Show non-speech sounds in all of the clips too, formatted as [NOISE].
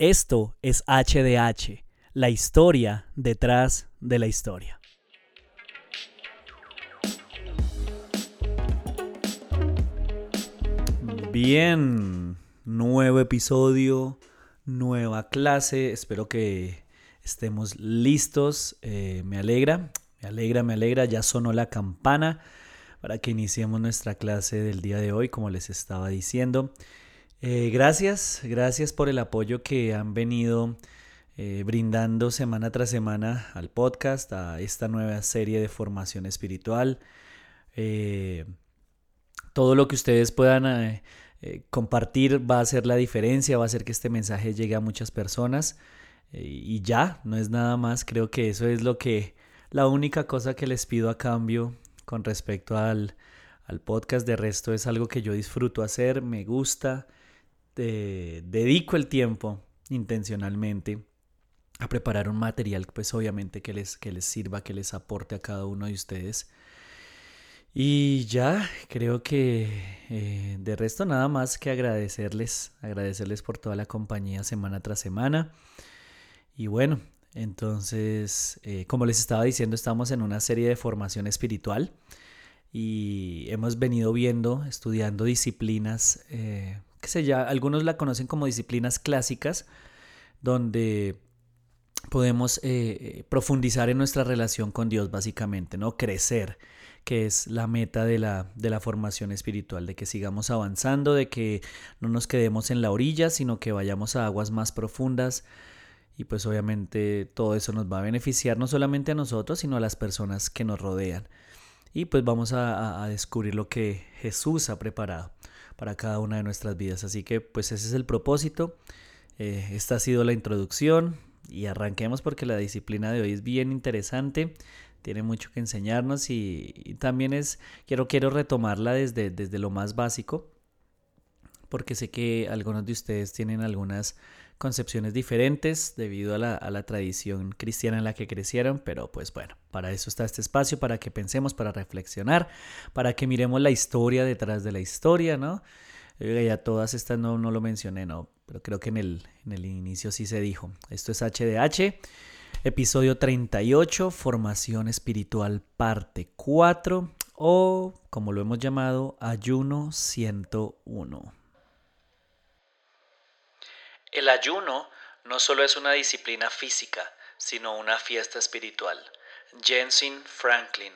Esto es HDH, la historia detrás de la historia. Bien, nuevo episodio, nueva clase, espero que estemos listos, eh, me alegra, me alegra, me alegra, ya sonó la campana para que iniciemos nuestra clase del día de hoy, como les estaba diciendo. Eh, gracias, gracias por el apoyo que han venido eh, brindando semana tras semana al podcast, a esta nueva serie de formación espiritual. Eh, todo lo que ustedes puedan compartir va a hacer la diferencia, va a hacer que este mensaje llegue a muchas personas. y ya, no es nada más, creo que eso es lo que, la única cosa que les pido a cambio con respecto al, al podcast. De resto es algo que yo disfruto hacer, me gusta dedico el tiempo intencionalmente a preparar un material, pues obviamente que les, que les sirva, que les aporte a cada uno de ustedes. Y ya, creo que eh, de resto nada más que agradecerles, agradecerles por toda la compañía semana tras semana. Y bueno, entonces, eh, como les estaba diciendo, estamos en una serie de formación espiritual y hemos venido viendo, estudiando disciplinas eh, que ya, algunos la conocen como disciplinas clásicas, donde podemos eh, profundizar en nuestra relación con Dios básicamente, ¿no? Crecer, que es la meta de la, de la formación espiritual, de que sigamos avanzando, de que no nos quedemos en la orilla, sino que vayamos a aguas más profundas. Y pues obviamente todo eso nos va a beneficiar no solamente a nosotros, sino a las personas que nos rodean. Y pues vamos a descubrir lo que Jesús ha preparado para cada una de nuestras vidas. Así que pues ese es el propósito. Eh, esta ha sido la introducción y arranquemos porque la disciplina de hoy es bien interesante, tiene mucho que enseñarnos y, también es, quiero, quiero retomarla desde, desde lo más básico porque sé que algunos de ustedes tienen algunas concepciones diferentes debido a la, tradición cristiana en la que crecieron, pero pues bueno, para eso está este espacio, para que pensemos, para reflexionar, para que miremos la historia detrás de la historia, ¿no? ya todas estas no, no lo mencioné, ¿no? Pero creo que en el, en el inicio sí se dijo. Esto es HDH, episodio 38, formación espiritual parte 4 o como lo hemos llamado, ayuno 101. El ayuno no solo es una disciplina física, sino una fiesta espiritual. Jensen Franklin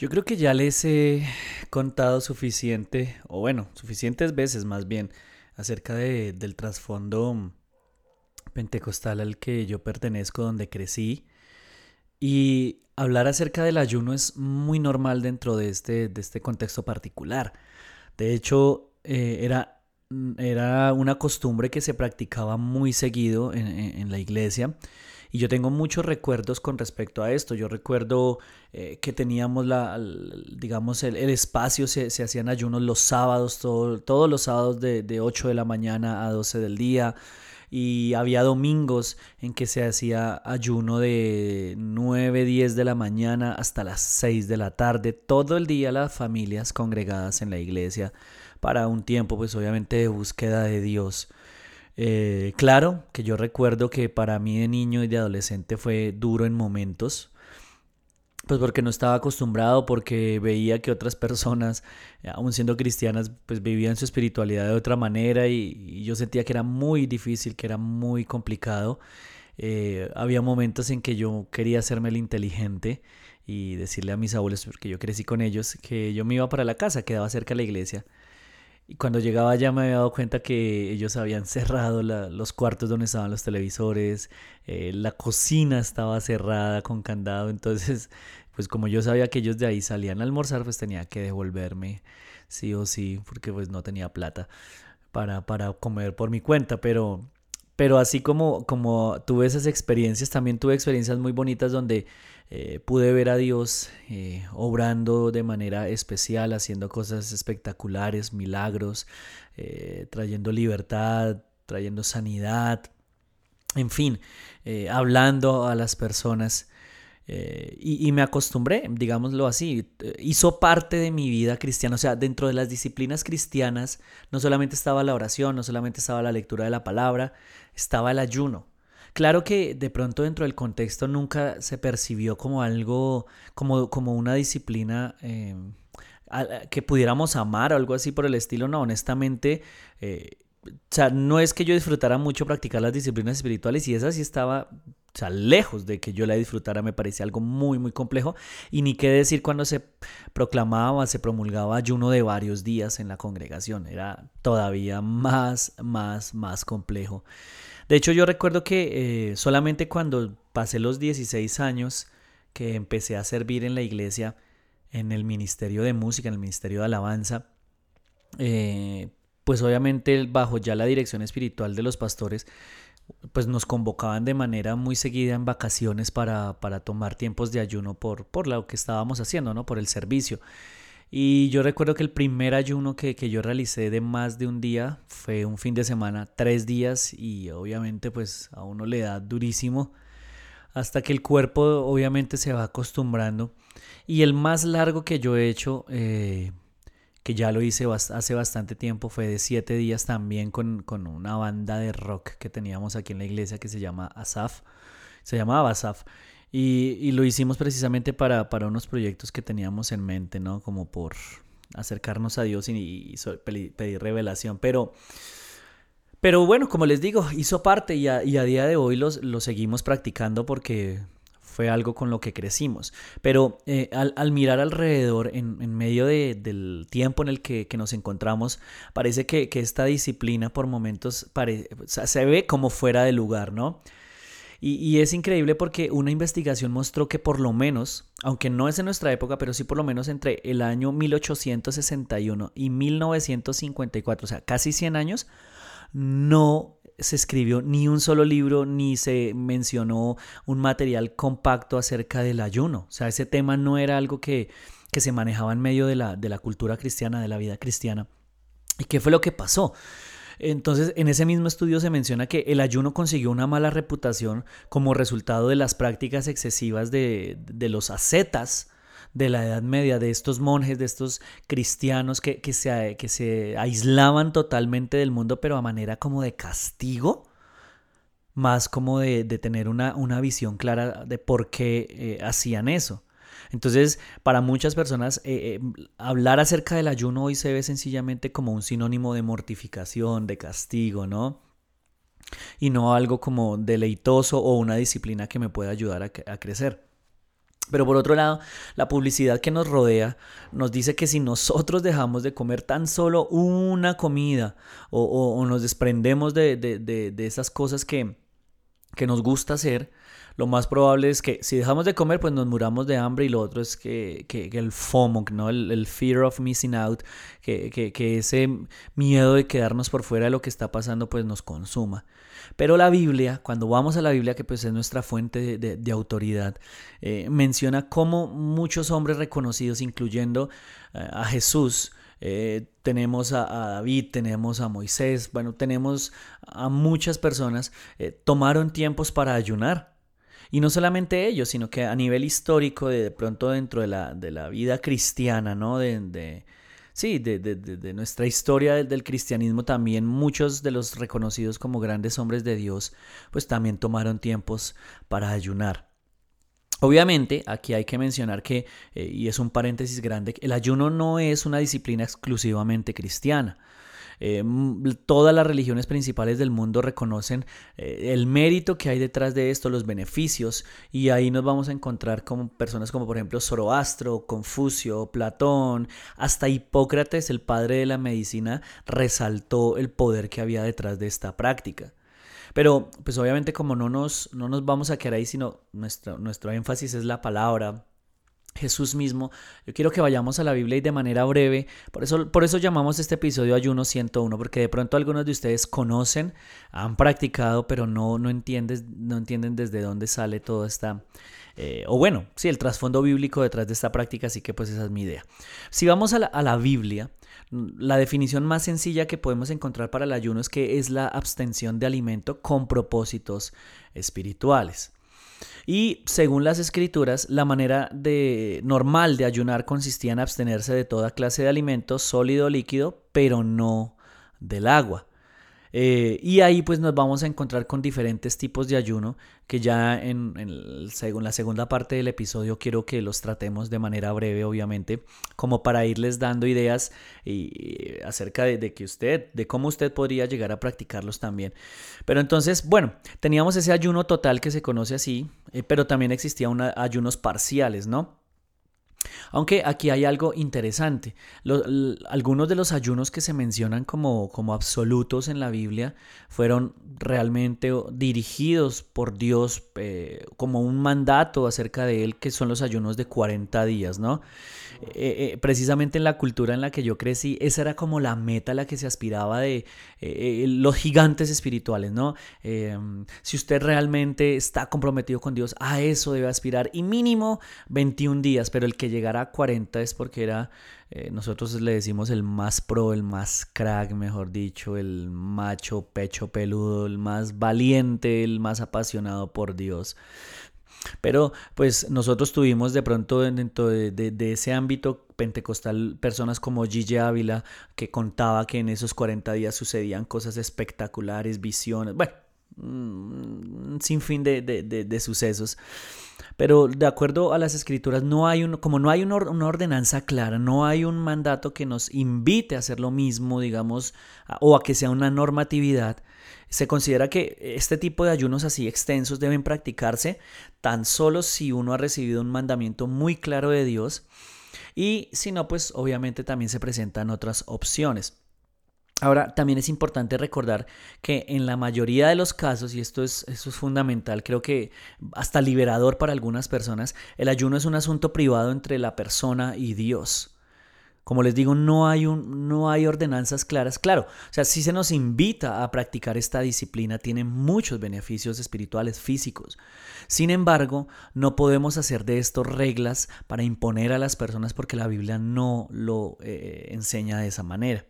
Yo creo que ya les he contado suficiente, o bueno, suficientes veces más bien, acerca de, del trasfondo pentecostal al que yo pertenezco, donde crecí. Y hablar acerca del ayuno es muy normal dentro de este, de este contexto particular. De hecho, eh, era, era una costumbre que se practicaba muy seguido en, en la iglesia. Y yo tengo muchos recuerdos con respecto a esto. Yo recuerdo eh, que teníamos la, digamos, el, espacio, se, se, hacían ayunos los sábados, todos los sábados de, de 8 de la mañana a 12 del día y había domingos en que se hacía ayuno de 9, 10 de la mañana hasta las 6 de la tarde, todo el día las familias congregadas en la iglesia para un tiempo pues obviamente de búsqueda de Dios. Eh, claro que yo recuerdo que para mí de niño y de adolescente fue duro en momentos, pues porque no estaba acostumbrado, porque veía que otras personas, aún siendo cristianas, pues vivían su espiritualidad de otra manera y, yo sentía que era muy difícil, que era muy complicado. Eh, había momentos en que yo quería hacerme el inteligente y decirle a mis abuelos, porque yo crecí con ellos, que yo me iba para la casa, quedaba cerca de la iglesia. Y cuando llegaba ya me había dado cuenta que ellos habían cerrado los cuartos donde estaban los televisores, eh, la cocina estaba cerrada con candado, entonces [LAUGHS] pues como yo sabía que ellos de ahí salían a almorzar, pues tenía que devolverme sí o sí, porque pues no tenía plata para, para comer por mi cuenta, pero, pero así como, como tuve esas experiencias, también tuve experiencias muy bonitas donde eh, pude ver a Dios eh, obrando de manera especial, haciendo cosas espectaculares, milagros, eh, trayendo libertad, trayendo sanidad, en fin, hablando a las personas. Eh, y, me acostumbré, digámoslo así, hizo parte de mi vida cristiana, o sea, dentro de las disciplinas cristianas no solamente estaba la oración, no solamente estaba la lectura de la palabra, estaba el ayuno. Claro que de pronto dentro del contexto nunca se percibió como algo, como, como una disciplina eh, que pudiéramos amar o algo así por el estilo, no, honestamente... Eh, o sea, no es que yo disfrutara mucho practicar las disciplinas espirituales y esa sí estaba o sea, lejos de que yo la disfrutara, me parecía algo muy, muy complejo. Y ni qué decir cuando se proclamaba, se promulgaba ayuno de varios días en la congregación. Era todavía más, más, más complejo. De hecho, yo recuerdo que eh, solamente cuando pasé los 16 años que empecé a servir en la iglesia, en el ministerio de música, en el ministerio de alabanza, eh, pues obviamente bajo ya la dirección espiritual de los pastores, pues nos convocaban de manera muy seguida en vacaciones para, tomar tiempos de ayuno por, por lo que estábamos haciendo, ¿no? Por el servicio. Y yo recuerdo que el primer ayuno que, yo realicé de más de un día fue un fin de semana, tres días, y obviamente pues a uno le da durísimo hasta que el cuerpo obviamente se va acostumbrando. Y el más largo que yo he hecho, eh, que ya lo hice hace bastante tiempo, fue de siete días también con, una banda de rock que teníamos aquí en la iglesia que se llama Asaf, se llamaba Asaf, y, lo hicimos precisamente para, para, unos proyectos que teníamos en mente, ¿no? Como por acercarnos a Dios y, pedir revelación, pero... Pero bueno, como les digo, hizo parte y a, día de hoy los, lo seguimos practicando porque fue algo con lo que crecimos. Pero eh, al, mirar alrededor, en, medio del tiempo en el que, nos encontramos, parece que, esta disciplina por momentos se ve como fuera de lugar, ¿no? Y, es increíble porque una investigación mostró que por lo menos, aunque no es en nuestra época, pero sí por lo menos entre el año 1861 y 1954, o sea, casi 100 años, no se escribió ni un solo libro, ni se mencionó un material compacto acerca del ayuno. O sea, ese tema no era algo que, se manejaba en medio de la, de la cultura cristiana, de la vida cristiana. ¿Y qué fue lo que pasó? Entonces, en ese mismo estudio se menciona que el ayuno consiguió una mala reputación como resultado de las prácticas excesivas de, de los ascetas de la Edad Media, de estos monjes, de estos cristianos que, que, se, que se aislaban totalmente del mundo, pero a manera como de castigo, más como de, tener una, una, visión clara de por qué eh, hacían eso. Entonces, para muchas personas, eh, eh, hablar acerca del ayuno hoy se ve sencillamente como un sinónimo de mortificación, de castigo, ¿no? Y no algo como deleitoso o una disciplina que me pueda ayudar a crecer. Pero por otro lado, la publicidad que nos rodea nos dice que si nosotros dejamos de comer tan solo una comida o, nos desprendemos de, esas cosas que, que nos gusta hacer, lo más probable es que si dejamos de comer, pues nos muramos de hambre y lo otro es que, el FOMO, ¿no? El, fear of missing out, que, que, ese miedo de quedarnos por fuera de lo que está pasando, pues nos consuma. Pero la Biblia, cuando vamos a la Biblia, que pues es nuestra fuente de, autoridad, eh, menciona cómo muchos hombres reconocidos, incluyendo eh, a Jesús, eh, tenemos a, David, tenemos a Moisés, bueno, tenemos a muchas personas, tomaron tiempos para ayunar. Y no solamente ellos, sino que a nivel histórico, de, pronto dentro de la, de la vida cristiana, ¿no? de, sí, de, nuestra historia del, cristianismo también muchos de los reconocidos como grandes hombres de Dios, pues también tomaron tiempos para ayunar. Obviamente, aquí hay que mencionar que, eh, y es un paréntesis grande, el ayuno no es una disciplina exclusivamente cristiana. Eh, todas las religiones principales del mundo reconocen eh, el mérito que hay detrás de esto, los beneficios, y ahí nos vamos a encontrar con personas como por ejemplo Zoroastro, Confucio, Platón, hasta Hipócrates, el padre de la medicina, resaltó el poder que había detrás de esta práctica. Pero pues obviamente como no nos, no nos vamos a quedar ahí, sino nuestro, nuestro énfasis es la palabra, Jesús mismo. Yo quiero que vayamos a la Biblia y de manera breve, por eso, por eso llamamos este episodio Ayuno 101, porque de pronto algunos de ustedes conocen, han practicado, pero no, no, no entienden desde dónde sale toda esta, eh, o bueno, sí, el trasfondo bíblico detrás de esta práctica, así que pues esa es mi idea. Si vamos a la, a la Biblia, la definición más sencilla que podemos encontrar para el ayuno es que es la abstención de alimento con propósitos espirituales. Y según las escrituras, la manera de, normal de ayunar consistía en abstenerse de toda clase de alimentos, sólido o líquido, pero no del agua. Eh, y ahí pues nos vamos a encontrar con diferentes tipos de ayuno que ya en, según la segunda parte del episodio quiero que los tratemos de manera breve obviamente como para irles dando ideas y, acerca de, que usted de cómo usted podría llegar a practicarlos también. Pero entonces bueno teníamos ese ayuno total que se conoce así eh, pero también existía ayunos parciales no aunque aquí hay algo interesante. algunos de los ayunos que se mencionan como, como absolutos en la Biblia fueron realmente dirigidos por Dios eh, como un mandato acerca de él, que son los ayunos de 40 días, ¿no? Eh, eh, precisamente en la cultura en la que yo crecí, esa era como la meta a la que se aspiraba de los gigantes espirituales, ¿no? si usted realmente está comprometido con Dios, a eso debe aspirar y mínimo 21 días, pero el que llegara a 40 es porque era, nosotros le decimos el más pro, el más crack, mejor dicho, el macho pecho peludo, el más valiente, el más apasionado por Dios. Pero pues nosotros tuvimos de pronto dentro de, ese ámbito pentecostal personas como Gigi Ávila que contaba que en esos 40 días sucedían cosas espectaculares, visiones, bueno, un sinfín de, de, sucesos. Pero de acuerdo a las escrituras, no hay un, como no hay una, ordenanza clara, no hay un mandato que nos invite a hacer lo mismo, digamos, o a que sea una normatividad, se considera que este tipo de ayunos así extensos deben practicarse tan solo si uno ha recibido un mandamiento muy claro de Dios y si no, pues obviamente también se presentan otras opciones. Ahora, también es importante recordar que en la mayoría de los casos, y esto es, esto es fundamental, creo que hasta liberador para algunas personas, el ayuno es un asunto privado entre la persona y Dios. Como les digo, no hay, un, no hay ordenanzas claras. Claro, o sea, si se nos invita a practicar esta disciplina, tiene muchos beneficios espirituales, físicos. Sin embargo, no podemos hacer de esto reglas para imponer a las personas porque la Biblia no lo eh, enseña de esa manera.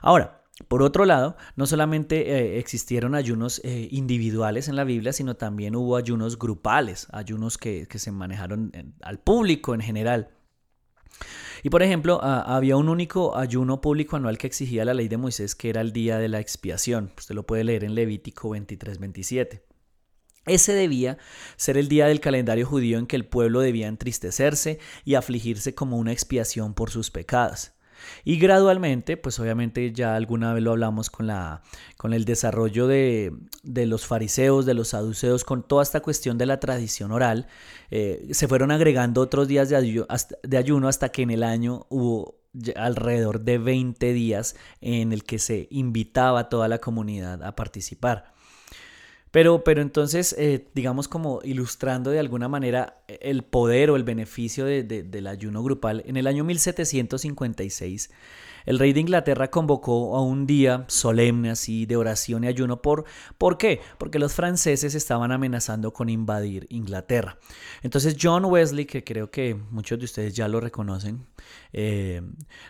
Ahora, por otro lado, no solamente eh, existieron ayunos eh, individuales en la Biblia, sino también hubo ayunos grupales, ayunos que, se manejaron al público en general. Y por ejemplo, había un único ayuno público anual que exigía la ley de Moisés, que era el día de la expiación. Usted lo puede leer en Levítico 23-27. Ese debía ser el día del calendario judío en que el pueblo debía entristecerse y afligirse como una expiación por sus pecados. Y gradualmente, pues obviamente ya alguna vez lo hablamos con, la, con el desarrollo de, los fariseos, de los saduceos, con toda esta cuestión de la tradición oral, eh, se fueron agregando otros días de, de ayuno hasta que en el año hubo alrededor de 20 días en el que se invitaba a toda la comunidad a participar. Pero, pero entonces, eh, digamos como ilustrando de alguna manera el poder o el beneficio del ayuno grupal, en el año 1756 el rey de Inglaterra convocó a un día solemne así de oración y ayuno. ¿Por, ¿Por qué? Porque los franceses estaban amenazando con invadir Inglaterra. Entonces John Wesley, que creo que muchos de ustedes ya lo reconocen, eh,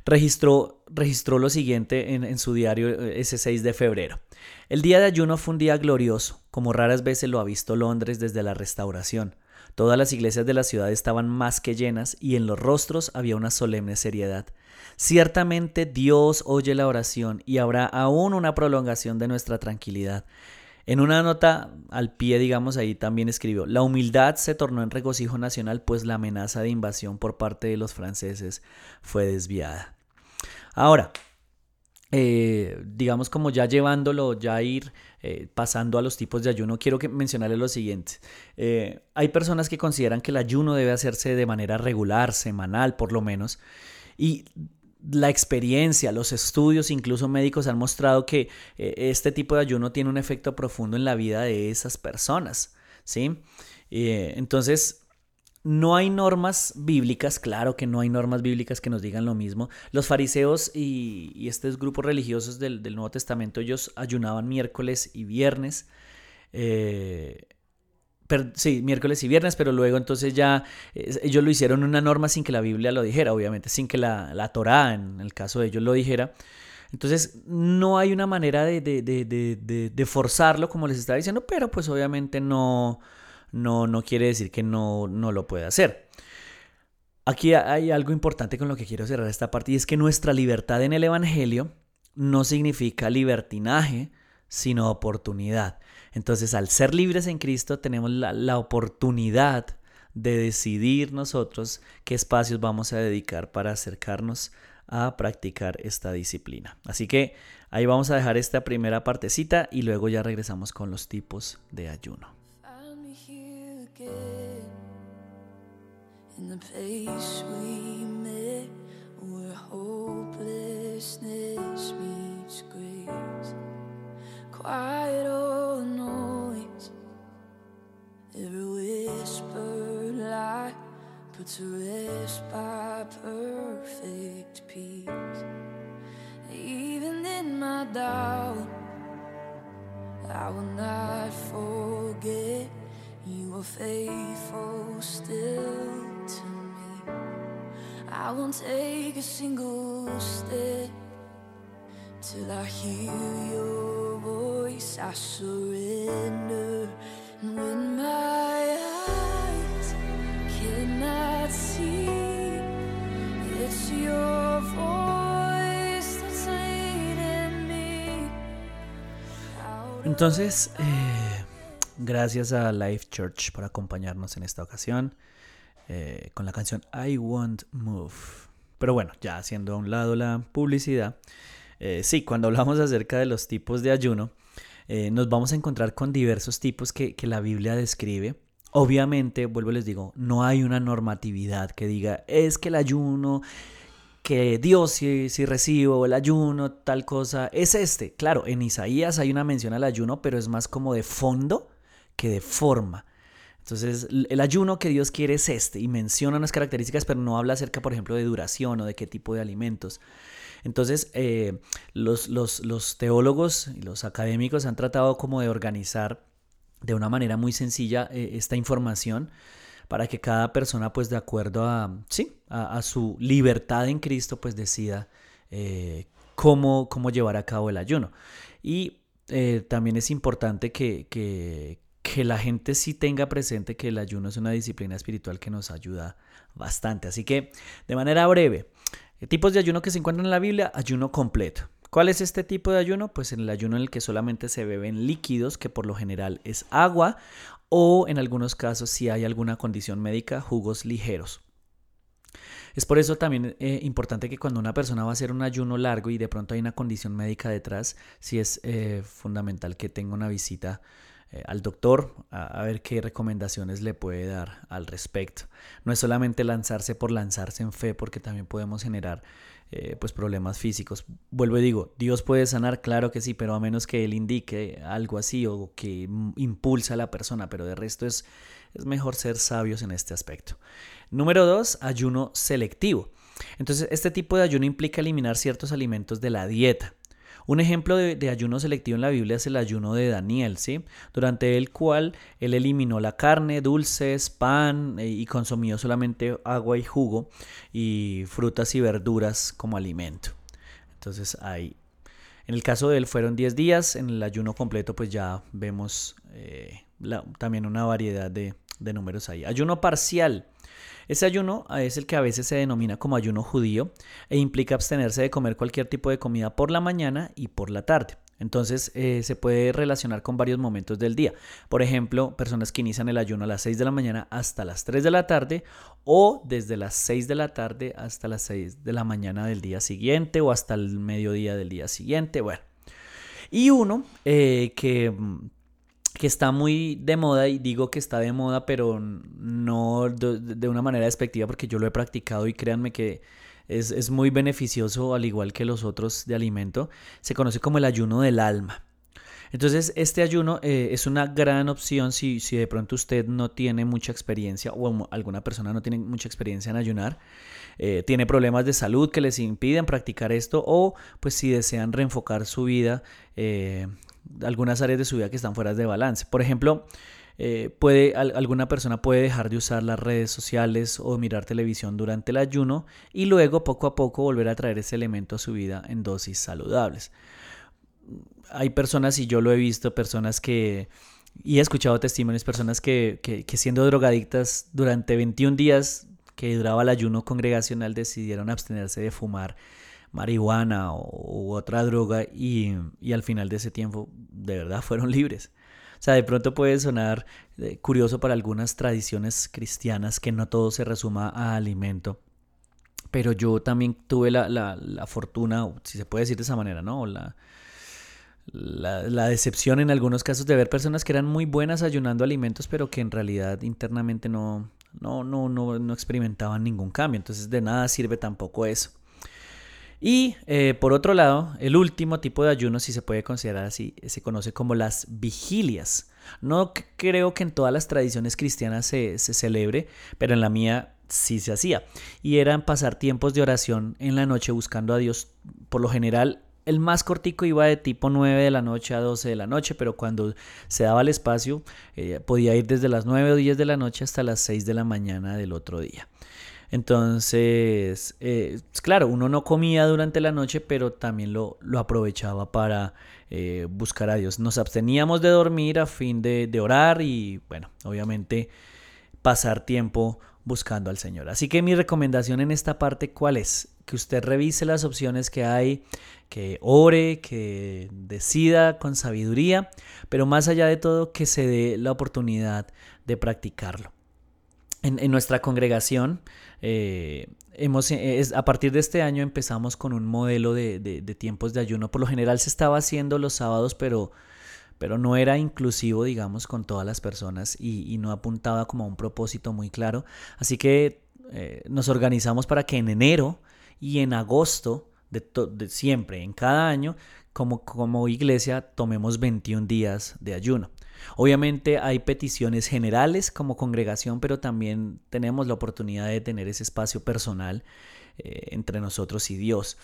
registró, registró lo siguiente en, en su diario eh, ese 6 de febrero. El día de ayuno fue un día glorioso, como raras veces lo ha visto Londres desde la restauración. Todas las iglesias de la ciudad estaban más que llenas y en los rostros había una solemne seriedad. Ciertamente Dios oye la oración y habrá aún una prolongación de nuestra tranquilidad. En una nota al pie, digamos ahí también escribió, la humildad se tornó en regocijo nacional pues la amenaza de invasión por parte de los franceses fue desviada. Ahora, eh, digamos como ya llevándolo, ya ir eh, pasando a los tipos de ayuno, quiero mencionarles lo siguiente. Eh, hay personas que consideran que el ayuno debe hacerse de manera regular, semanal por lo menos, y la experiencia, los estudios, incluso médicos han mostrado que este tipo de ayuno tiene un efecto profundo en la vida de esas personas, ¿sí? entonces, no hay normas bíblicas, claro que no hay normas bíblicas que nos digan lo mismo. Los fariseos y, estos grupos religiosos del, Nuevo Testamento, ellos ayunaban miércoles y viernes. Eh, sí, miércoles y viernes, pero luego entonces ya ellos lo hicieron una norma sin que la Biblia lo dijera, obviamente, sin que la, la Torá, en el caso de ellos, lo dijera. Entonces, no hay una manera de, de forzarlo, como les estaba diciendo, pero pues obviamente no, no, no quiere decir que no, no lo pueda hacer. Aquí hay algo importante con lo que quiero cerrar esta parte y es que nuestra libertad en el Evangelio no significa libertinaje, sino oportunidad. Entonces, al ser libres en Cristo, tenemos la, la, oportunidad de decidir nosotros qué espacios vamos a dedicar para acercarnos a practicar esta disciplina. Así que ahí vamos a dejar esta primera partecita y luego ya regresamos con los tipos de ayuno. In the place we met where hopelessness meets grace. Quiet or noise, every whisper lie put to rest by perfect peace. Even in my doubt, I will not forget faithful still to me. I won't take a single step till I hear your voice. I surrender. And when my eyes cannot see, it's your voice that's leading me. Entonces, eh, Gracias a Life Church por acompañarnos en esta ocasión eh, con la canción I Won't Move. Pero bueno, ya haciendo a un lado la publicidad, eh, sí, cuando hablamos acerca de los tipos de ayuno, eh, nos vamos a encontrar con diversos tipos que, la Biblia describe. Obviamente, vuelvo y les digo, no hay una normatividad que diga es que el ayuno que Dios si, si, recibo el ayuno, tal cosa, es este. Claro, en Isaías hay una mención al ayuno, pero es más como de fondo que de forma. Entonces, el ayuno que Dios quiere es este y menciona unas características, pero no habla acerca, por ejemplo, de duración o de qué tipo de alimentos. Entonces, eh, los, los, teólogos y los académicos han tratado como de organizar de una manera muy sencilla eh, esta información para que cada persona, pues de acuerdo a, sí, a, su libertad en Cristo, pues decida eh, cómo, cómo llevar a cabo el ayuno. Y también es importante que, que la gente sí tenga presente que el ayuno es una disciplina espiritual que nos ayuda bastante. Así que, de manera breve, tipos de ayuno que se encuentran en la Biblia, ayuno completo. ¿Cuál es este tipo de ayuno? Pues en el ayuno en el que solamente se beben líquidos, que por lo general es agua, o en algunos casos, si hay alguna condición médica, jugos ligeros. Es por eso también eh, importante que cuando una persona va a hacer un ayuno largo y de pronto hay una condición médica detrás, sí es eh, fundamental que tenga una visita eh, al doctor a, ver qué recomendaciones le puede dar al respecto. No es solamente lanzarse por lanzarse en fe, porque también podemos generar eh, pues problemas físicos. Vuelvo y digo, Dios puede sanar, claro que sí, pero a menos que Él indique algo así o que impulsa a la persona, pero de resto es, es mejor ser sabios en este aspecto. Número dos, ayuno selectivo. Entonces, este tipo de ayuno implica eliminar ciertos alimentos de la dieta. Un ejemplo de, ayuno selectivo en la Biblia es el ayuno de Daniel, ¿sí? Durante el cual él eliminó la carne, dulces, pan eh, y consumió solamente agua y jugo y frutas y verduras como alimento. Entonces ahí, en el caso de él fueron 10 días, en el ayuno completo pues ya vemos eh, también una variedad de, de números ahí. Ayuno parcial. Ese ayuno ah, es el que a veces se denomina como ayuno judío e implica abstenerse de comer cualquier tipo de comida por la mañana y por la tarde. Entonces eh, se puede relacionar con varios momentos del día. Por ejemplo, personas que inician el ayuno a las 6 de la mañana hasta las 3 de la tarde o desde las 6 de la tarde hasta las 6 de la mañana del día siguiente o hasta el mediodía del día siguiente. Bueno. Y uno eh, que que está muy de moda y digo que está de moda, pero no de, una manera despectiva porque yo lo he practicado y créanme que es, muy beneficioso al igual que los otros de alimento. Se conoce como el ayuno del alma. Entonces, este ayuno eh, es una gran opción si, si, de pronto usted no tiene mucha experiencia o alguna persona no tiene mucha experiencia en ayunar, eh, tiene problemas de salud que les impiden practicar esto o pues si desean reenfocar su vida eh, algunas áreas de su vida que están fuera de balance. Por ejemplo, eh, puede, alguna persona puede dejar de usar las redes sociales o mirar televisión durante el ayuno y luego poco a poco volver a traer ese elemento a su vida en dosis saludables. Hay personas, y yo lo he visto, personas que, y he escuchado testimonios, personas que, que siendo drogadictas durante 21 días que duraba el ayuno congregacional decidieron abstenerse de fumar marihuana u otra droga y, al final de ese tiempo de verdad [LAUGHS] fueron libres. O sea, de pronto puede sonar eh, curioso para algunas tradiciones cristianas que no todo se resuma a alimento, pero yo también tuve la, fortuna, si se puede decir de esa manera, ¿no? la, la, decepción en algunos casos de ver personas que eran muy buenas ayunando alimentos, pero que en realidad internamente no, no, no, no, no experimentaban ningún cambio. Entonces de nada sirve tampoco eso. Y eh, por otro lado, el último tipo de ayuno, si se puede considerar así, se conoce como las vigilias. No creo que en todas las tradiciones cristianas se, celebre, pero en la mía sí se hacía. Y eran pasar tiempos de oración en la noche buscando a Dios. Por lo general, el más cortico iba de tipo 9 de la noche a 12 de la noche, pero cuando se daba el espacio, eh, podía ir desde las 9 o 10 de la noche hasta las 6 de la mañana del otro día. Entonces, eh, claro, uno no comía durante la noche, pero también lo, lo aprovechaba para eh, buscar a Dios. Nos absteníamos de dormir a fin de orar y, bueno, obviamente pasar tiempo buscando al Señor. Así que mi recomendación en esta parte, ¿cuál es? Que usted revise las opciones que hay, que ore, que decida con sabiduría, pero más allá de todo, que se dé la oportunidad de practicarlo. En, nuestra congregación, eh, hemos, eh, a partir de este año empezamos con un modelo de, tiempos de ayuno. Por lo general se estaba haciendo los sábados, pero, pero no era inclusivo, digamos, con todas las personas y, no apuntaba como a un propósito muy claro. Así que eh, nos organizamos para que en enero y en agosto de, de siempre, en cada año, como, como iglesia, tomemos 21 días de ayuno. Obviamente hay peticiones generales como congregación, pero también tenemos la oportunidad de tener ese espacio personal eh, entre nosotros y Dios.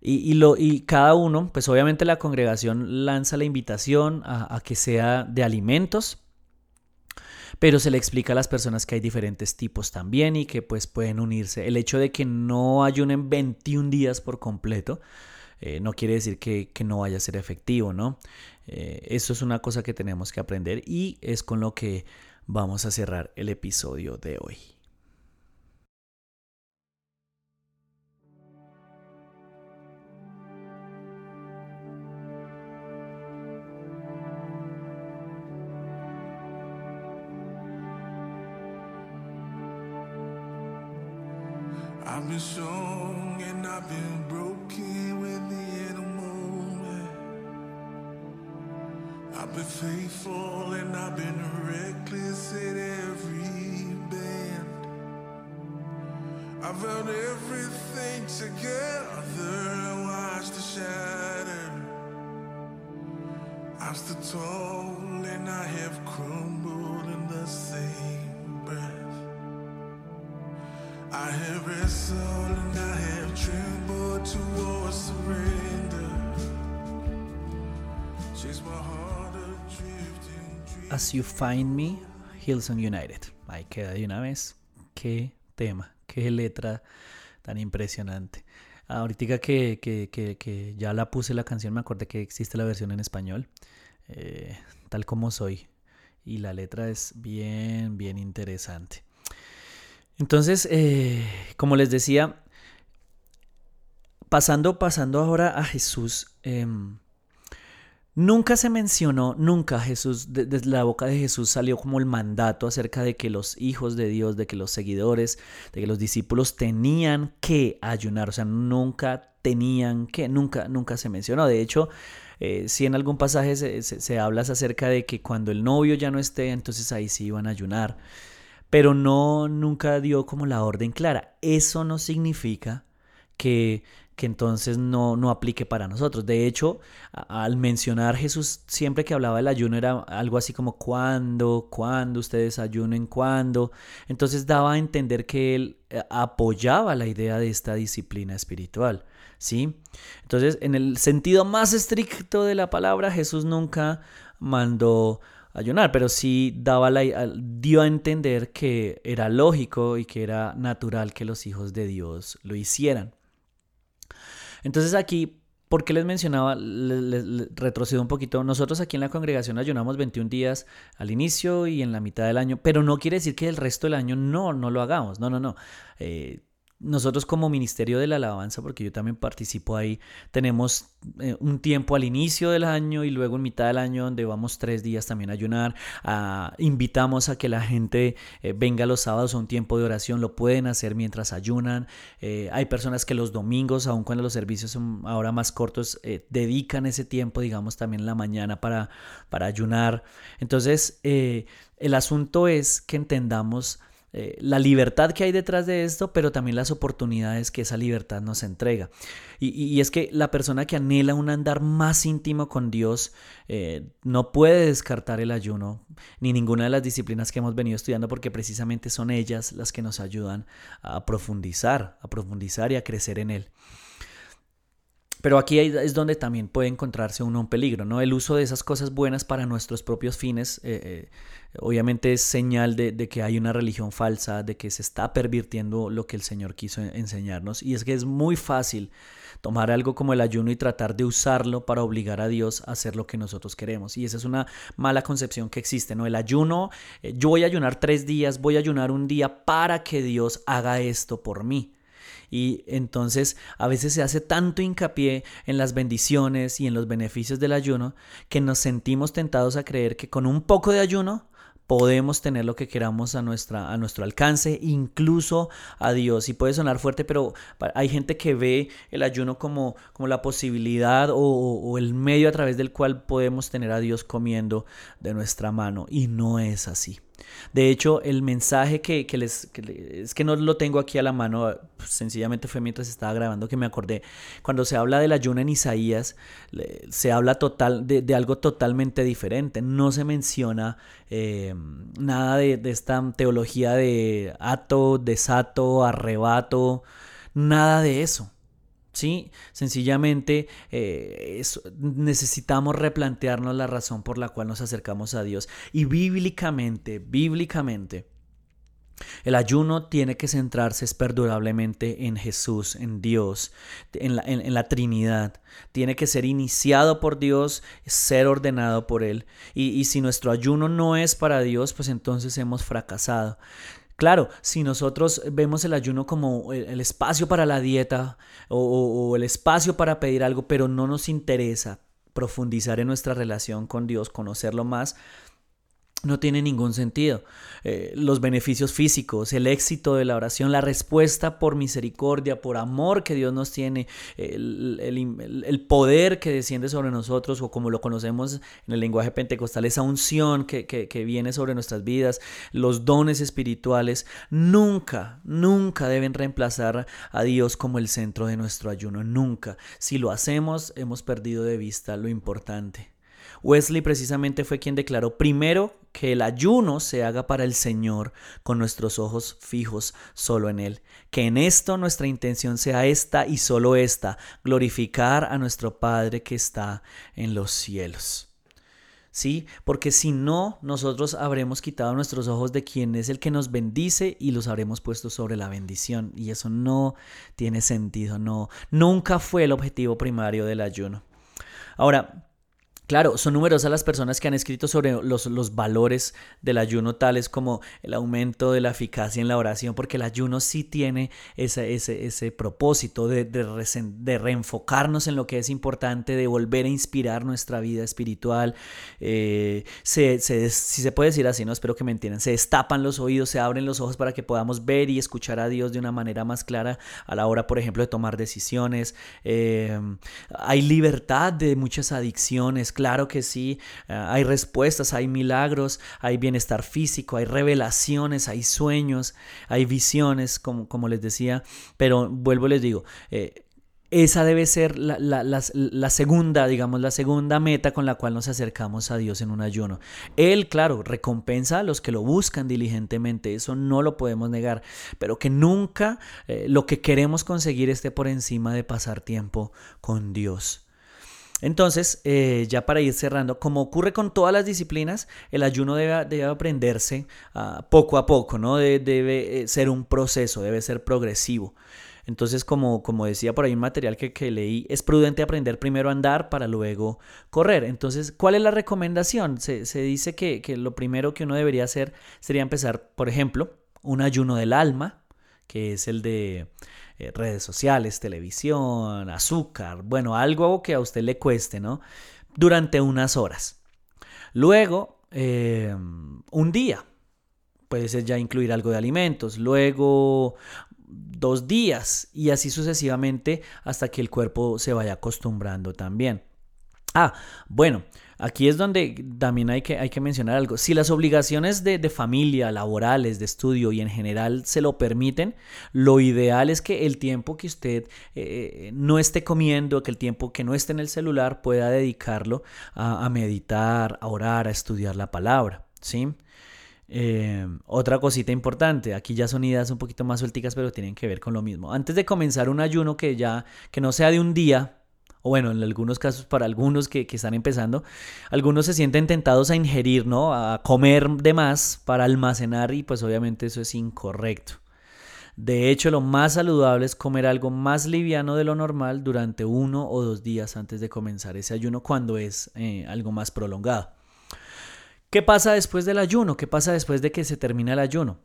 Y, cada uno, pues obviamente la congregación lanza la invitación a, que sea de alimentos, pero se le explica a las personas que hay diferentes tipos también y que pues pueden unirse. El hecho de que no ayunen 21 días por completo, eh, no quiere decir que, no vaya a ser efectivo, ¿no? Eh, eso es una cosa que tenemos que aprender y es con lo que vamos a cerrar el episodio de hoy. Faithful and I've been reckless at every bend. I've held everything together and watched the shatter. I stood tall and I have crumbled in the same breath. I have wrestled and I have trembled towards surrender. She's my heart. As You Find Me, Hillsong United. Ahí queda de una vez. Qué tema, qué letra tan impresionante. Ahorita que, que, que, ya la puse la canción, me acordé que existe la versión en español, eh, tal como soy. Y la letra es bien, bien interesante. Entonces, eh, como les decía, pasando, pasando ahora a Jesús. Em, Nunca se mencionó, nunca Jesús, desde la boca de Jesús salió como el mandato acerca de que los hijos de Dios, de que los seguidores, de que los discípulos tenían que ayunar. O sea, nunca tenían que, nunca, nunca se mencionó. De hecho, eh, si en algún pasaje se, se habla acerca de que cuando el novio ya no esté, entonces ahí sí iban a ayunar. Pero no, nunca dio como la orden clara. Eso no significa que que entonces no, no aplique para nosotros. De hecho, al mencionar Jesús, siempre que hablaba del ayuno era algo así como cuándo, cuándo ustedes ayunen, cuándo. Entonces daba a entender que él eh, apoyaba la idea de esta disciplina espiritual. ¿sí? Entonces, en el sentido más estricto de la palabra, Jesús nunca mandó ayunar, pero sí daba la, dio a entender que era lógico y que era natural que los hijos de Dios lo hicieran. Entonces aquí, ¿por qué les mencionaba? Les, retrocedo un poquito. Nosotros aquí en la congregación ayunamos 21 días al inicio y en la mitad del año, pero no quiere decir que el resto del año no, no lo hagamos. No, no, no. Eh, nosotros como Ministerio de la Alabanza, porque yo también participo ahí, tenemos eh, un tiempo al inicio del año y luego en mitad del año donde vamos tres días también a ayunar. Ah, invitamos a que la gente eh, venga los sábados a un tiempo de oración, lo pueden hacer mientras ayunan. Eh, hay personas que los domingos, aun cuando los servicios son ahora más cortos, dedican ese tiempo, digamos, también en la mañana para, para ayunar. Entonces, el asunto es que entendamos eh, la libertad que hay detrás de esto, pero también las oportunidades que esa libertad nos entrega. Y, es que la persona que anhela un andar más íntimo con Dios eh, no puede descartar el ayuno ni ninguna de las disciplinas que hemos venido estudiando porque precisamente son ellas las que nos ayudan a profundizar, a profundizar y a crecer en él. Pero aquí es donde también puede encontrarse uno un peligro, ¿no? El uso de esas cosas buenas para nuestros propios fines, eh, eh, obviamente es señal de, que hay una religión falsa, de que se está pervirtiendo lo que el Señor quiso enseñarnos. Y es que es muy fácil tomar algo como el ayuno y tratar de usarlo para obligar a Dios a hacer lo que nosotros queremos. Y esa es una mala concepción que existe, ¿no? El ayuno, eh, yo voy a ayunar tres días, voy a ayunar un día para que Dios haga esto por mí. Y entonces a veces se hace tanto hincapié en las bendiciones y en los beneficios del ayuno que nos sentimos tentados a creer que con un poco de ayuno podemos tener lo que queramos a, nuestra, a nuestro alcance, incluso a Dios. Y puede sonar fuerte, pero hay gente que ve el ayuno como, como la posibilidad o, o, el medio a través del cual podemos tener a Dios comiendo de nuestra mano. Y no es así. De hecho, el mensaje que, les, es que no lo tengo aquí a la mano, pues, sencillamente fue mientras estaba grabando que me acordé. Cuando se habla del ayuno en Isaías, se habla total, de, algo totalmente diferente. No se menciona eh, nada de, de esta teología de ato, desato, arrebato, nada de eso. ¿Sí? Sencillamente eh, necesitamos replantearnos la razón por la cual nos acercamos a Dios. Y bíblicamente, bíblicamente, el ayuno tiene que centrarse perdurablemente en Jesús, en Dios, en la, Trinidad. Tiene que ser iniciado por Dios, ser ordenado por Él. Y si nuestro ayuno no es para Dios, pues entonces hemos fracasado. Claro, si nosotros vemos el ayuno como el, espacio para la dieta o, el espacio para pedir algo, pero no nos interesa profundizar en nuestra relación con Dios, conocerlo más, no tiene ningún sentido. Eh, los beneficios físicos, el éxito de la oración, la respuesta por misericordia, por amor que Dios nos tiene, el, poder que desciende sobre nosotros, o como lo conocemos en el lenguaje pentecostal, esa unción que, que viene sobre nuestras vidas, los dones espirituales, nunca, nunca deben reemplazar a Dios como el centro de nuestro ayuno, nunca. Si lo hacemos, hemos perdido de vista lo importante. Wesley precisamente fue quien declaró primero que el ayuno se haga para el Señor con nuestros ojos fijos solo en Él. Que en esto nuestra intención sea esta y solo esta, glorificar a nuestro Padre que está en los cielos. ¿Sí? Porque si no, nosotros habremos quitado nuestros ojos de quien es el que nos bendice y los habremos puesto sobre la bendición. Y eso no tiene sentido, no. Nunca fue el objetivo primario del ayuno. Ahora, Claro, son numerosas las personas que han escrito sobre los, los, valores del ayuno, tales como el aumento de la eficacia en la oración, porque el ayuno sí tiene ese, ese, ese propósito de, de, reenfocarnos en lo que es importante, de volver a inspirar nuestra vida espiritual. Eh, se, si se puede decir así, no espero que me entiendan, se destapan los oídos, se abren los ojos para que podamos ver y escuchar a Dios de una manera más clara a la hora, por ejemplo, de tomar decisiones. Eh, hay libertad de muchas adicciones Claro que sí, eh, hay respuestas, hay milagros, hay bienestar físico, hay revelaciones, hay sueños, hay visiones, como, como les decía, pero vuelvo les digo, eh, esa debe ser la, la, segunda, digamos, la segunda meta con la cual nos acercamos a Dios en un ayuno. Él, claro, recompensa a los que lo buscan diligentemente, eso no lo podemos negar, pero que nunca eh, lo que queremos conseguir esté por encima de pasar tiempo con Dios. Entonces, eh, ya para ir cerrando, como ocurre con todas las disciplinas, el ayuno debe, aprenderse ah, poco a poco, ¿no? debe eh, ser un proceso, debe ser progresivo. Entonces, como, como decía por ahí un material que, leí, es prudente aprender primero a andar para luego correr. Entonces, ¿cuál es la recomendación? Se, dice que, que lo primero que uno debería hacer sería empezar, por ejemplo, un ayuno del alma, que es el de eh, redes sociales, televisión, azúcar, bueno, algo que a usted le cueste, ¿no? Durante unas horas. Luego, em, un día, puede ser ya incluir algo de alimentos, luego dos días y así sucesivamente hasta que el cuerpo se vaya acostumbrando también. Ah, bueno, aquí es donde también hay que, hay que mencionar algo. Si las obligaciones de, familia, laborales, de estudio y en general se lo permiten, lo ideal es que el tiempo que usted eh, no esté comiendo, que el tiempo que no esté en el celular pueda dedicarlo a, meditar, a orar, a estudiar la palabra, ¿sí? Eh, otra cosita importante, aquí ya son ideas un poquito más suelticas, pero tienen que ver con lo mismo. Antes de comenzar un ayuno que ya, que no sea de un día, o bueno, en algunos casos para algunos que, están empezando, algunos se sienten tentados a ingerir, ¿no? A comer de más para almacenar y pues obviamente eso es incorrecto. De hecho, lo más saludable es comer algo más liviano de lo normal durante uno o dos días antes de comenzar ese ayuno cuando es eh, algo más prolongado. ¿Qué pasa después del ayuno? ¿Qué pasa después de que se termina el ayuno?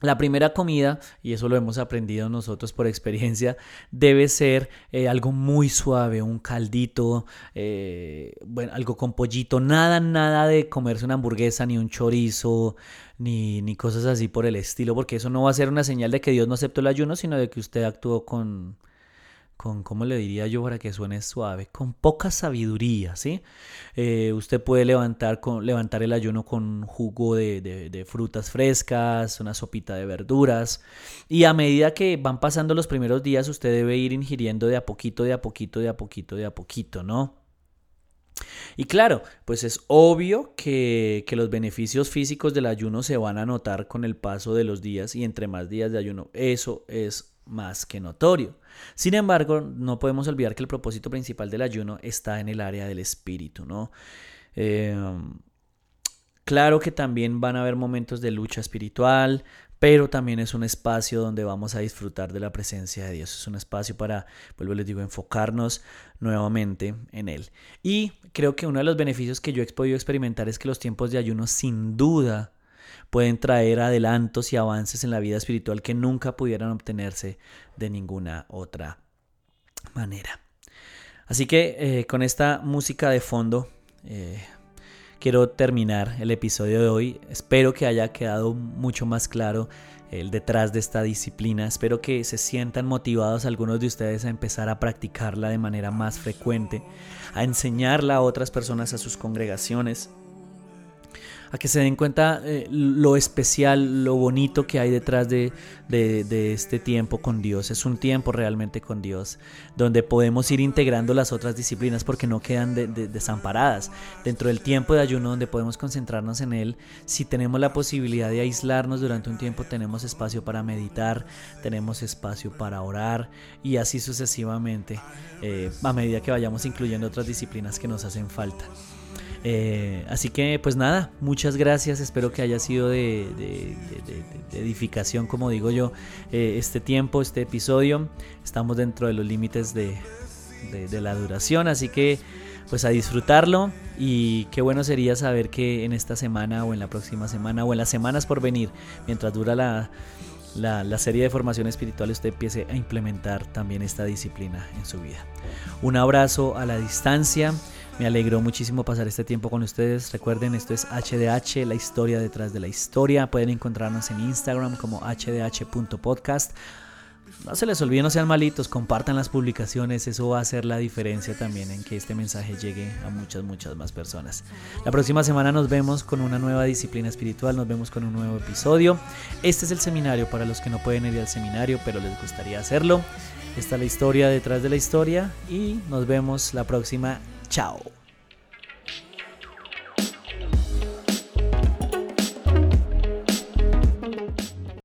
La primera comida, y eso lo hemos aprendido nosotros por [LAUGHS] experiencia, debe ser eh, algo muy suave, un caldito, eh, bueno, algo con pollito, nada, nada de comerse una hamburguesa, ni un chorizo, ni, ni cosas así por el estilo, porque eso no va a ser una señal de que Dios no aceptó el ayuno, sino de que usted actuó con, con, ¿cómo le diría yo para que suene suave? Con poca sabiduría, ¿sí? Eh, usted puede levantar, con, levantar el ayuno con jugo de, de, frutas frescas, una sopita de verduras, y a medida que van pasando los primeros días, usted debe ir ingiriendo de a poquito, de a poquito, de a poquito, de a poquito, ¿no? Y claro, pues es obvio que, que, los beneficios físicos del ayuno se van a notar con el paso de los días y entre más días de ayuno. Eso es más que notorio. Sin embargo, no podemos olvidar que el propósito principal del ayuno está en el área del espíritu, ¿no? Em, claro que también van a haber momentos de lucha espiritual, pero también es un espacio donde vamos a disfrutar de la presencia de Dios. Es un espacio para, vuelvo les digo, enfocarnos nuevamente en Él. Y creo que uno de los beneficios que yo he podido experimentar es que los tiempos de ayuno sin duda pueden traer adelantos y avances en la vida espiritual que nunca pudieran obtenerse de ninguna otra manera. Así que eh, con esta música de fondo eh, quiero terminar el episodio de hoy. Espero que haya quedado mucho más claro el detrás de esta disciplina. Espero que se sientan motivados algunos de ustedes a empezar a practicarla de manera más frecuente, a enseñarla a otras personas, a sus congregaciones a que se den cuenta eh, lo especial, lo bonito que hay detrás de, este tiempo con Dios. Es un tiempo realmente con Dios, donde podemos ir integrando las otras disciplinas porque no quedan desamparadas. Dentro del tiempo de ayuno donde podemos concentrarnos en Él, si tenemos la posibilidad de aislarnos durante un tiempo, tenemos espacio para meditar, tenemos espacio para orar y así sucesivamente eh, a medida que vayamos incluyendo otras disciplinas que nos hacen falta. Eh, así que pues nada, muchas gracias, espero que haya sido de, edificación, como digo yo, eh, este tiempo, este episodio. Estamos dentro de los límites de, la duración, así que pues a disfrutarlo y qué bueno sería saber que en esta semana o en la próxima semana o en las semanas por venir, mientras dura la, la, serie de formación espiritual, usted empiece a implementar también esta disciplina en su vida. Un abrazo a la distancia. Me alegró muchísimo pasar este tiempo con ustedes. Recuerden, esto es HDH, la historia detrás de la historia. Pueden encontrarnos en Instagram como hdh.podcast. No se les olvide, no sean malitos, compartan las publicaciones, eso va a hacer la diferencia también en que este mensaje llegue a muchas, muchas más personas. La próxima semana nos vemos con una nueva disciplina espiritual, nos vemos con un nuevo episodio. Este es el seminario para los que no pueden ir al seminario, pero les gustaría hacerlo. Esta es la historia detrás de la historia y nos vemos la próxima. Chao.